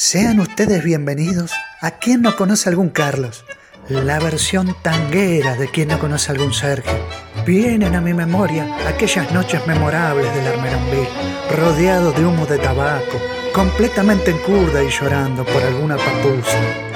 Sean ustedes bienvenidos a quien no conoce algún Carlos, la versión tanguera de quien no conoce algún Sergio. Vienen a mi memoria aquellas noches memorables del Armeronville, rodeado de humo de tabaco, completamente en curda y llorando por alguna papusa.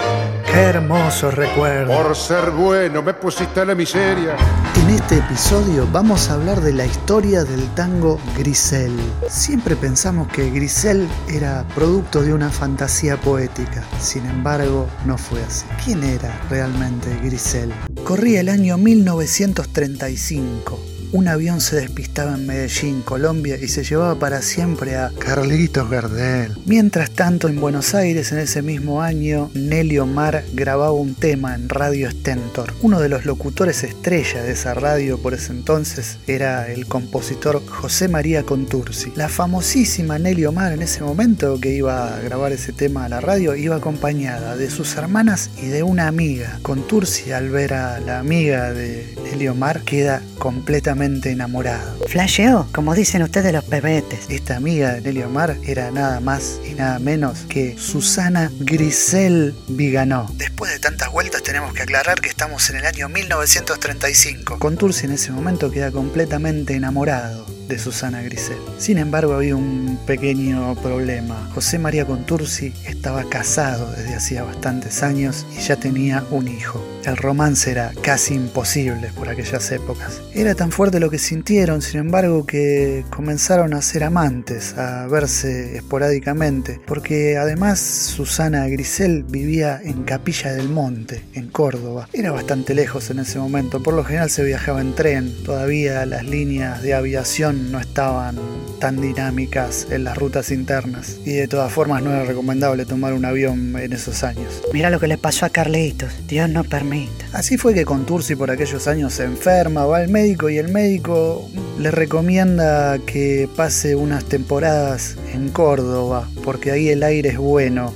Qué hermoso recuerdo. Por ser bueno me pusiste en la miseria. En este episodio vamos a hablar de la historia del tango Grisel. Siempre pensamos que Grisel era producto de una fantasía poética. Sin embargo, no fue así. ¿Quién era realmente Grisel? Corría el año 1935 un avión se despistaba en Medellín, Colombia, y se llevaba para siempre a Carlitos Gardel. Mientras tanto, en Buenos Aires, en ese mismo año, Nelly Omar grababa un tema en Radio Stentor. Uno de los locutores estrella de esa radio por ese entonces era el compositor José María Contursi. La famosísima Nelly Omar en ese momento que iba a grabar ese tema a la radio iba acompañada de sus hermanas y de una amiga. Contursi al ver a la amiga de Nelly Omar queda completamente enamorado. Flasheó, como dicen ustedes los pebetes. Esta amiga de Nelly Omar era nada más y nada menos que Susana Grisel Viganó. Después de tantas vueltas tenemos que aclarar que estamos en el año 1935. Contursi en ese momento queda completamente enamorado de Susana Grisel. Sin embargo, había un pequeño problema. José María Contursi estaba casado desde hacía bastantes años y ya tenía un hijo. El romance era casi imposible por aquellas épocas. Era tan fuerte lo que sintieron, sin embargo, que comenzaron a ser amantes, a verse esporádicamente, porque además Susana Grisel vivía en Capilla del Monte, en Córdoba. Era bastante lejos en ese momento, por lo general se viajaba en tren, todavía las líneas de aviación no estaban tan dinámicas en las rutas internas y de todas formas no era recomendable tomar un avión en esos años. Mira lo que le pasó a Carlitos, Dios no permita. Así fue que Contursi por aquellos años se enferma, va al médico y el médico le recomienda que pase unas temporadas en Córdoba porque ahí el aire es bueno.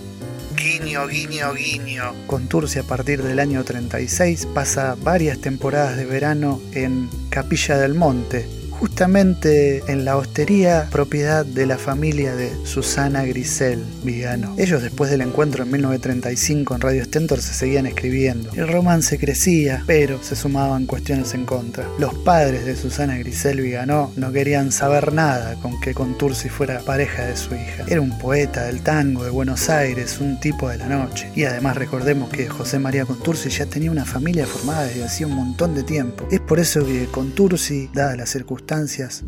Guiño, guiño, guiño. Contursi a partir del año 36 pasa varias temporadas de verano en Capilla del Monte, justamente en la hostería propiedad de la familia de Susana Grisel Vigano. Ellos después del encuentro en 1935 en Radio Stentor se seguían escribiendo. El romance crecía, pero se sumaban cuestiones en contra. Los padres de Susana Grisel Vigano no querían saber nada con que Contursi fuera pareja de su hija. Era un poeta del tango de Buenos Aires, un tipo de la noche. Y además recordemos que José María Contursi ya tenía una familia formada desde hacía un montón de tiempo. Es por eso que Contursi, dadas las circunstancias,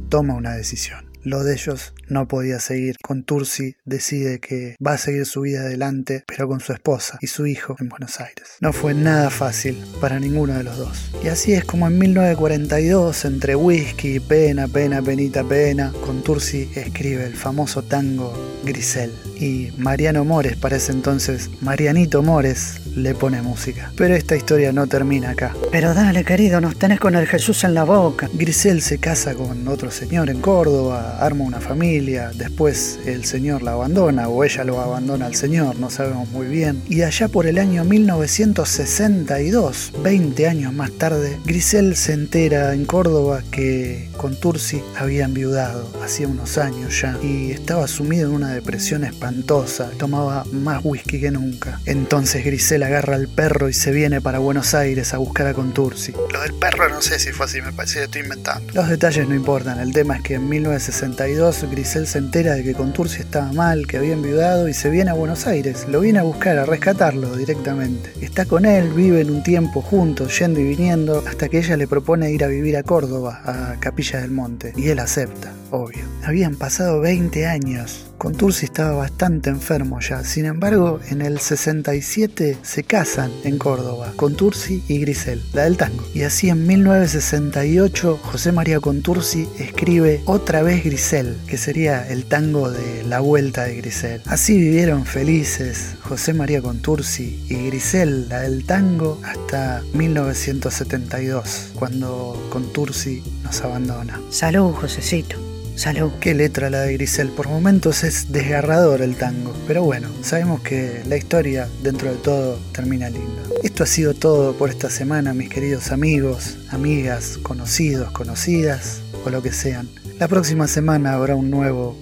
toma una decisión. Lo de ellos no podía seguir. Con Tursi decide que va a seguir su vida adelante, pero con su esposa y su hijo en Buenos Aires. No fue nada fácil para ninguno de los dos. Y así es como en 1942, entre whisky, pena, pena, penita, pena, Contursi escribe el famoso tango Grisel. Y Mariano Mores, para ese entonces, Marianito Mores, le pone música. Pero esta historia no termina acá. Pero dale, querido, nos tenés con el Jesús en la boca. Grisel se casa con otro señor en Córdoba, arma una familia, después el señor la abandona o ella lo abandona al señor, no sabemos muy bien. Y allá por el año 1962, 20 años más tarde, Grisel se entera en Córdoba que Contursi había enviudado hacía unos años ya y estaba sumido en una depresión espantosa, tomaba más whisky que nunca. Entonces Grisel agarra al perro y se viene para Buenos Aires a buscar a Contursi. Lo del perro no sé si fue así, me parece que estoy inventando. Los detalles no importan, el tema es que en 1962 Grisel se entera de que Contursi estaba mal, que había enviudado y se viene a Buenos Aires. Lo viene a buscar, a rescatarlo directamente. Está con él, viven un tiempo juntos, yendo y viniendo, hasta que ella le propone ir a vivir a Córdoba, a Capilla del Monte, y él acepta, obvio. Habían pasado 20 años Contursi estaba bastante enfermo ya, sin embargo, en el 67 se casan en Córdoba, Contursi y Grisel, la del tango. Y así en 1968 José María Contursi escribe Otra vez Grisel, que sería el tango de La Vuelta de Grisel. Así vivieron felices José María Contursi y Grisel, la del tango, hasta 1972, cuando Contursi abandona. Salud, Josecito. Salud. Qué letra la de Grisel. Por momentos es desgarrador el tango. Pero bueno, sabemos que la historia, dentro de todo, termina linda. Esto ha sido todo por esta semana, mis queridos amigos, amigas, conocidos, conocidas o lo que sean. La próxima semana habrá un nuevo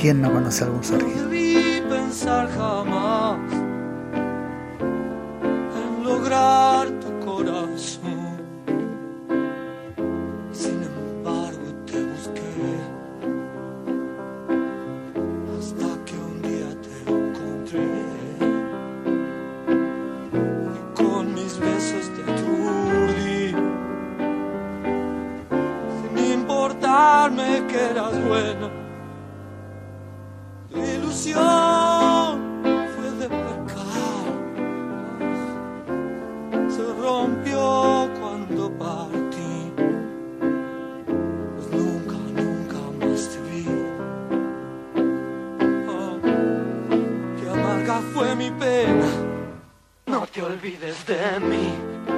¿Quién no conoce algún Sergio? Que eras bueno. Tu ilusión fue de pecar. Se rompió cuando partí. Pues nunca, nunca más te vi. Oh, qué amarga fue mi pena. No te olvides de mí.